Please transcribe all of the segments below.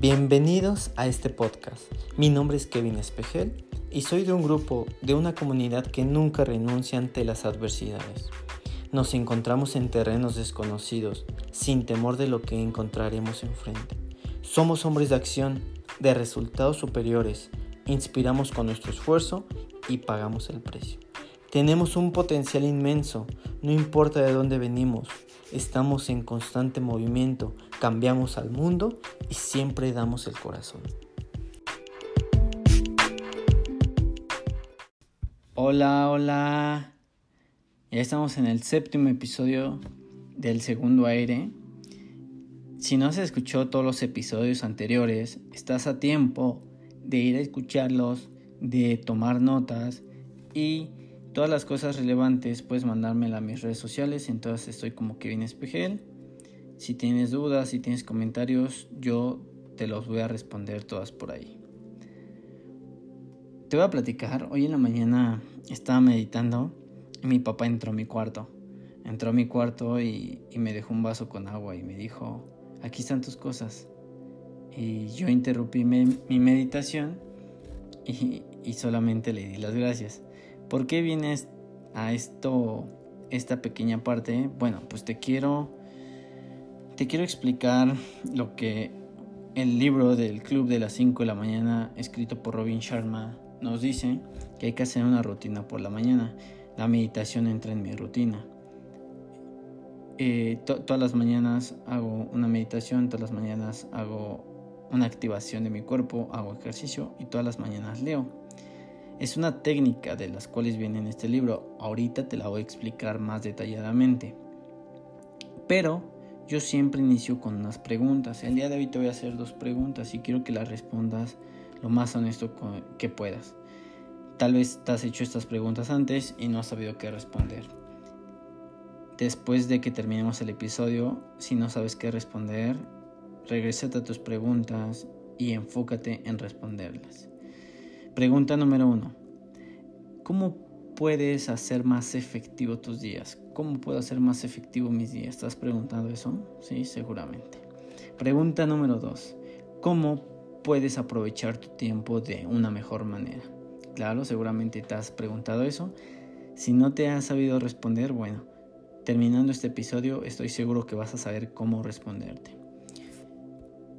Bienvenidos a este podcast. Mi nombre es Kevin Espejel y soy de un grupo, de una comunidad que nunca renuncia ante las adversidades. Nos encontramos en terrenos desconocidos, sin temor de lo que encontraremos enfrente. Somos hombres de acción, de resultados superiores, inspiramos con nuestro esfuerzo y pagamos el precio. Tenemos un potencial inmenso, no importa de dónde venimos, estamos en constante movimiento, cambiamos al mundo y siempre damos el corazón. Hola, hola. Ya estamos en el séptimo episodio del segundo aire. Si no se escuchó todos los episodios anteriores, estás a tiempo de ir a escucharlos, de tomar notas y todas las cosas relevantes puedes mandármela a mis redes sociales. Entonces estoy como Kevin Espejel. Si tienes dudas, si tienes comentarios, yo te los voy a responder todas por ahí. Te voy a platicar. Hoy en la mañana estaba meditando y mi papá entró a mi cuarto. Entró a mi cuarto y, me dejó un vaso con agua y me dijo, aquí están tus cosas. Y yo interrumpí mi meditación y, y solamente le di las gracias. ¿Por qué vienes a esto, esta pequeña parte? Bueno, pues te quiero, te quiero explicar lo que el libro del Club de las 5 de la mañana, escrito por Robin Sharma, nos dice que hay que hacer una rutina por la mañana. La meditación entra en mi rutina. Eh, todas las mañanas hago una meditación, todas las mañanas hago una activación de mi cuerpo, hago ejercicio y todas las mañanas leo. Es una técnica de las cuales viene en este libro. Ahorita te la voy a explicar más detalladamente. Pero yo siempre inicio con unas preguntas. El día de hoy te voy a hacer dos preguntas y quiero que las respondas lo más honesto que puedas. Tal vez te has hecho estas preguntas antes y no has sabido qué responder. Después de que terminemos el episodio, si no sabes qué responder, regrésate a tus preguntas y enfócate en responderlas. Pregunta número uno. ¿Cómo puedes hacer más efectivo tus días? ¿Cómo puedo hacer más efectivo mis días? ¿Estás preguntando eso? Sí, seguramente. Pregunta número dos. ¿Cómo puedes aprovechar tu tiempo de una mejor manera? Claro, seguramente te has preguntado eso. Si no te has sabido responder, bueno, terminando este episodio estoy seguro que vas a saber cómo responderte.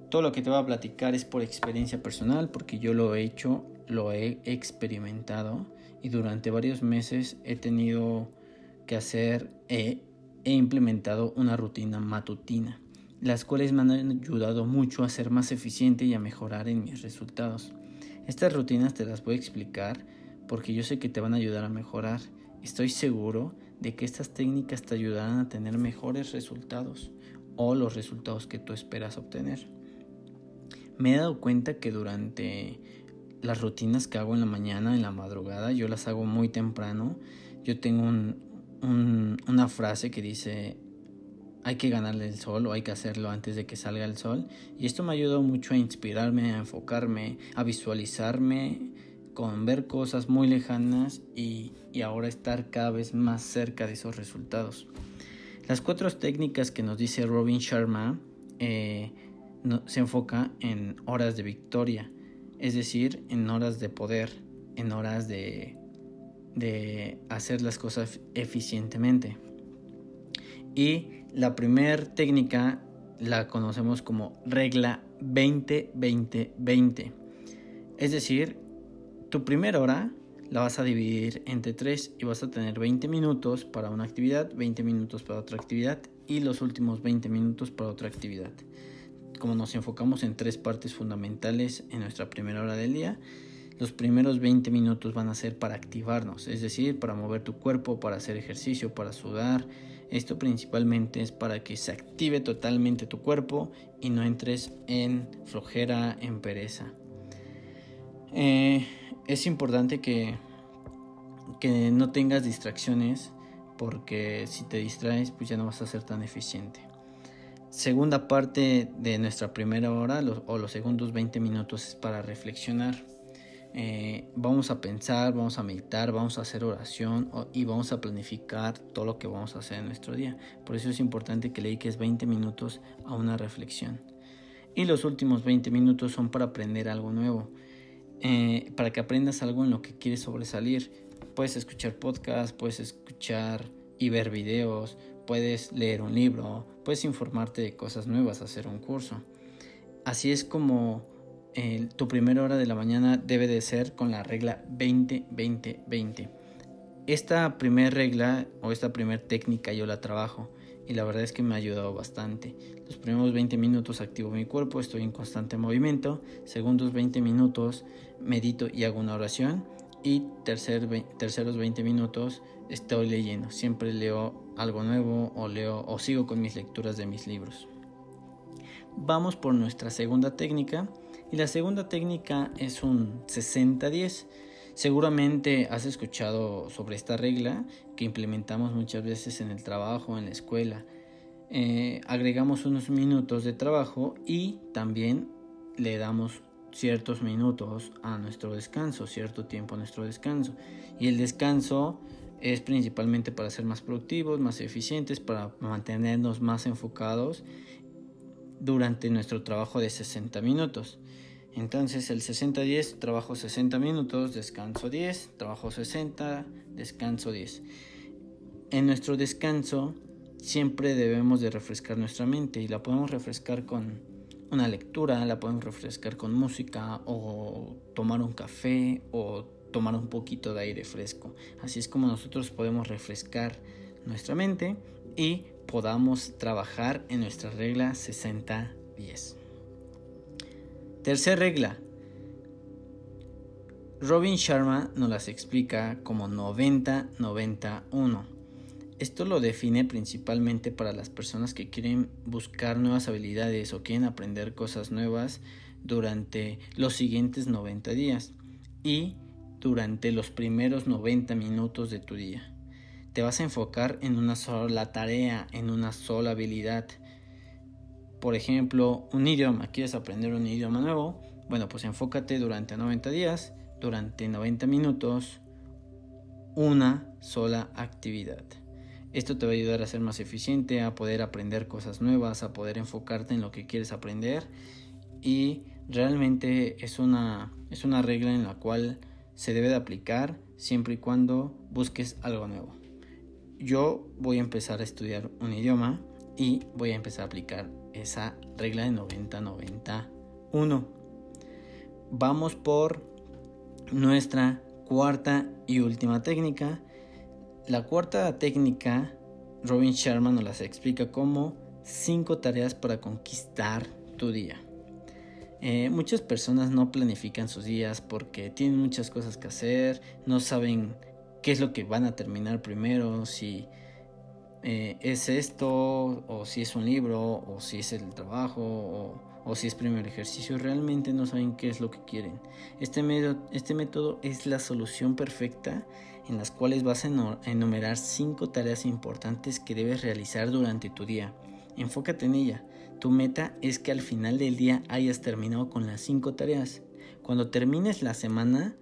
Todo lo que te voy a platicar es por experiencia personal, porque yo lo he hecho lo he experimentado y durante varios meses he tenido que hacer he implementado una rutina matutina, las cuales me han ayudado mucho a ser más eficiente y a mejorar en mis resultados. Estas rutinas te las voy a explicar porque yo sé que te van a ayudar a mejorar. Estoy seguro de que estas técnicas te ayudarán a tener mejores resultados o los resultados que tú esperas obtener. Me he dado cuenta que durante las rutinas que hago en la mañana, en la madrugada, yo las hago muy temprano. Yo tengo una frase que dice, hay que ganarle el sol o hay que hacerlo antes de que salga el sol. Y esto me ayudado mucho a inspirarme, a enfocarme, a visualizarme con ver cosas muy lejanas y, ahora estar cada vez más cerca de esos resultados. Las cuatro técnicas que nos dice Robin Sharma eh, se enfoca en horas de victoria es decir, en horas de poder, en horas de, de hacer las cosas eficientemente. Y la primera técnica la conocemos como regla 20-20-20. Es decir, tu primera hora la vas a dividir entre tres y vas a tener 20 minutos para una actividad, 20 minutos para otra actividad y los últimos 20 minutos para otra actividad como nos enfocamos en tres partes fundamentales en nuestra primera hora del día, los primeros 20 minutos van a ser para activarnos, es decir, para mover tu cuerpo, para hacer ejercicio, para sudar. Esto principalmente es para que se active totalmente tu cuerpo y no entres en flojera, en pereza. Eh, es importante que, que no tengas distracciones porque si te distraes pues ya no vas a ser tan eficiente segunda parte de nuestra primera hora o los segundos 20 minutos es para reflexionar. Eh, vamos a pensar, vamos a meditar, vamos a hacer oración y vamos a planificar todo lo que vamos a hacer en nuestro día. Por eso es importante que le dediques 20 minutos a una reflexión. Y los últimos 20 minutos son para aprender algo nuevo, eh, para que aprendas algo en lo que quieres sobresalir. Puedes escuchar podcasts, puedes escuchar y ver videos, puedes leer un libro, puedes informarte de cosas nuevas, hacer un curso. Así es como eh, tu primera hora de la mañana debe de ser con la regla 20-20-20. Esta primera regla o esta primera técnica yo la trabajo y la verdad es que me ha ayudado bastante. Los primeros 20 minutos activo mi cuerpo, estoy en constante movimiento. Segundos 20 minutos medito y hago una oración. Y tercer, terceros 20 minutos estoy leyendo. Siempre leo algo nuevo o leo o sigo con mis lecturas de mis libros. Vamos por nuestra segunda técnica. Y la segunda técnica es un 60-10. Seguramente has escuchado sobre esta regla que implementamos muchas veces en el trabajo, en la escuela. Eh, agregamos unos minutos de trabajo y también le damos ciertos minutos a nuestro descanso, cierto tiempo a nuestro descanso. Y el descanso es principalmente para ser más productivos, más eficientes, para mantenernos más enfocados durante nuestro trabajo de 60 minutos. Entonces el 60-10, trabajo 60 minutos, descanso 10, trabajo 60, descanso 10. En nuestro descanso siempre debemos de refrescar nuestra mente y la podemos refrescar con una lectura, la podemos refrescar con música o tomar un café o tomar un poquito de aire fresco. Así es como nosotros podemos refrescar nuestra mente y podamos trabajar en nuestra regla 60-10. Tercera regla. Robin Sharma nos las explica como 90-91. Esto lo define principalmente para las personas que quieren buscar nuevas habilidades o quieren aprender cosas nuevas durante los siguientes 90 días y durante los primeros 90 minutos de tu día. Te vas a enfocar en una sola tarea, en una sola habilidad por ejemplo, un idioma, quieres aprender un idioma nuevo, bueno, pues enfócate durante 90 días, durante 90 minutos, una sola actividad. Esto te va a ayudar a ser más eficiente, a poder aprender cosas nuevas, a poder enfocarte en lo que quieres aprender y realmente es una, es una regla en la cual se debe de aplicar siempre y cuando busques algo nuevo. Yo voy a empezar a estudiar un idioma y voy a empezar a aplicar esa regla de 90-91. Vamos por nuestra cuarta y última técnica. La cuarta técnica, Robin Sharma nos las explica como 5 tareas para conquistar tu día. Eh, muchas personas no planifican sus días porque tienen muchas cosas que hacer, no saben qué es lo que van a terminar primero, si eh, es esto, o si es un libro, o si es el trabajo, o, si es primer ejercicio, realmente no saben qué es lo que quieren. Este, este método es la solución perfecta en las cuales vas a enumerar cinco tareas importantes que debes realizar durante tu día. Enfócate en ella. Tu meta es que al final del día hayas terminado con las cinco tareas. Cuando termines la semana,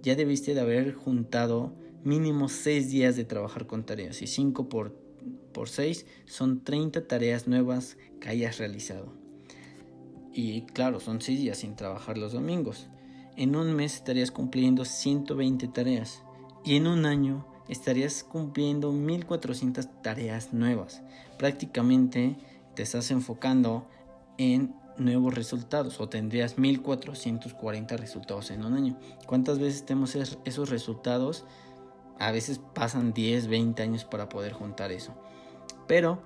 ya debiste de haber juntado mínimo seis días de trabajar con tareas y cinco por por 6 son 30 tareas nuevas que hayas realizado. Y claro, son 6 días sin trabajar los domingos. En un mes estarías cumpliendo 120 tareas y en un año estarías cumpliendo 1400 tareas nuevas. Prácticamente te estás enfocando en nuevos resultados o tendrías 1440 resultados en un año. ¿Cuántas veces tenemos esos resultados? A veces pasan 10, 20 años para poder juntar eso. Pero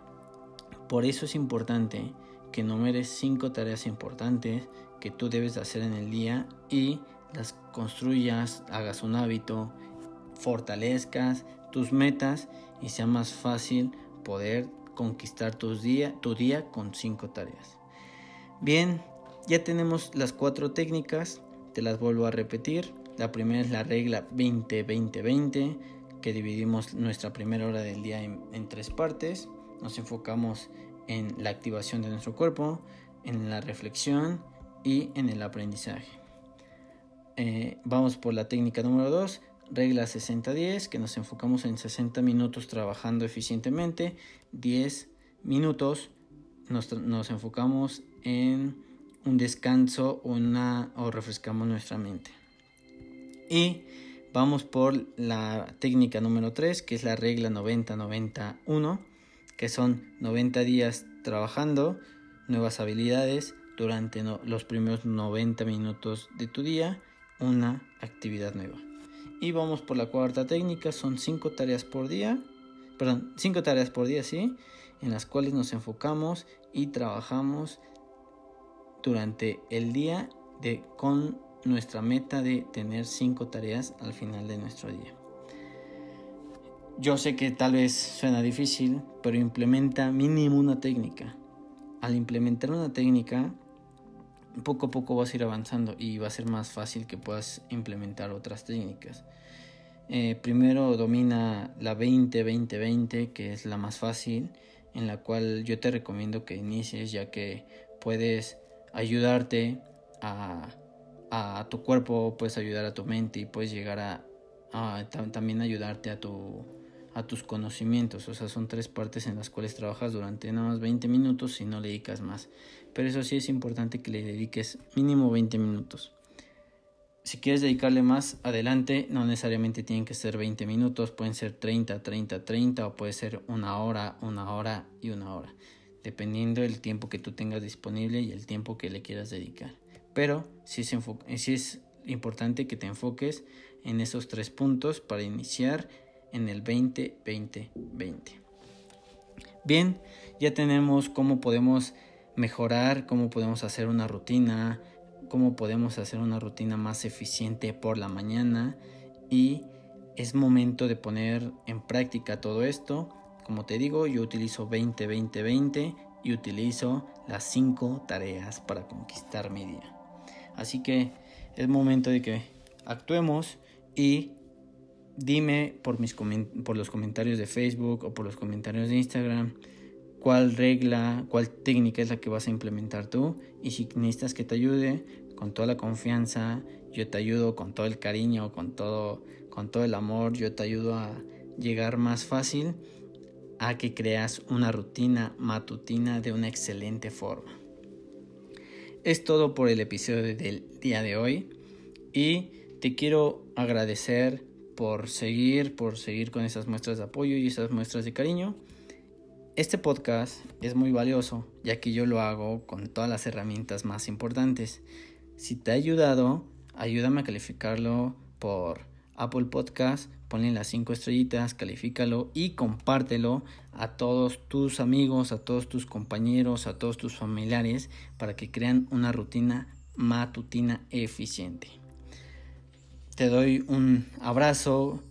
por eso es importante que numeres 5 tareas importantes que tú debes hacer en el día y las construyas, hagas un hábito, fortalezcas tus metas y sea más fácil poder conquistar tu día, tu día con 5 tareas. Bien, ya tenemos las cuatro técnicas, te las vuelvo a repetir. La primera es la regla 20-20-20, que dividimos nuestra primera hora del día en, tres partes. Nos enfocamos en la activación de nuestro cuerpo, en la reflexión y en el aprendizaje. Eh, vamos por la técnica número 2, regla 60-10, que nos enfocamos en 60 minutos trabajando eficientemente, 10 minutos nos, enfocamos en un descanso o refrescamos nuestra mente. Y vamos por la técnica número 3, que es la regla 90-91, que son 90 días trabajando nuevas habilidades durante los primeros 90 minutos de tu día, una actividad nueva. Y vamos por la cuarta técnica, son 5 tareas por día, perdón, 5 tareas por día, sí, en las cuales nos enfocamos y trabajamos durante el día de, con nuestra meta de tener 5 tareas al final de nuestro día. Yo sé que tal vez suena difícil, pero implementa mínimo una técnica. Al implementar una técnica, poco a poco vas a ir avanzando y va a ser más fácil que puedas implementar otras técnicas. Eh, primero domina la 20-20-20, que es la más fácil, en la cual yo te recomiendo que inicies, ya que puedes ayudarte a, a tu cuerpo, puedes ayudar a tu mente y puedes llegar a, a también ayudarte a tu a tus conocimientos. O sea, son tres partes en las cuales trabajas durante nada más 20 minutos y no le dedicas más. Pero eso sí es importante que le dediques mínimo 20 minutos. Si quieres dedicarle más adelante, no necesariamente tienen que ser 20 minutos, pueden ser 30, 30, 30 o puede ser una hora, una hora y una hora, dependiendo del tiempo que tú tengas disponible y el tiempo que le quieras dedicar. Pero sí es, sí es importante que te enfoques en esos tres puntos para iniciar en el 2020 20 Bien, ya tenemos cómo podemos mejorar, cómo podemos hacer una rutina, cómo podemos hacer una rutina más eficiente por la mañana y es momento de poner en práctica todo esto. Como te digo, yo utilizo 20 20 20 y utilizo las 5 tareas para conquistar mi día. Así que es momento de que actuemos y dime por, mis por los comentarios de Facebook o por los comentarios de Instagram cuál regla, cuál técnica es la que vas a implementar tú y si necesitas que te ayude con toda la confianza, yo te ayudo con todo el cariño, con todo con todo el amor, yo te ayudo a llegar más fácil a que creas una rutina matutina de una excelente forma. Es todo por el episodio del día de hoy y te quiero agradecer por seguir, por seguir con esas muestras de apoyo y esas muestras de cariño. Este podcast es muy valioso ya que yo lo hago con todas las herramientas más importantes. Si te ha ayudado, ayúdame a calificarlo por Apple Podcast, ponle las 5 estrellitas, califícalo y compártelo a todos tus amigos, a todos tus compañeros, a todos tus familiares para que crean una rutina matutina eficiente. Te doy un abrazo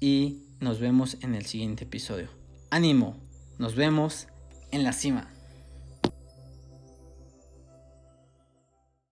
y nos vemos en el siguiente episodio. Ánimo, nos vemos en la cima.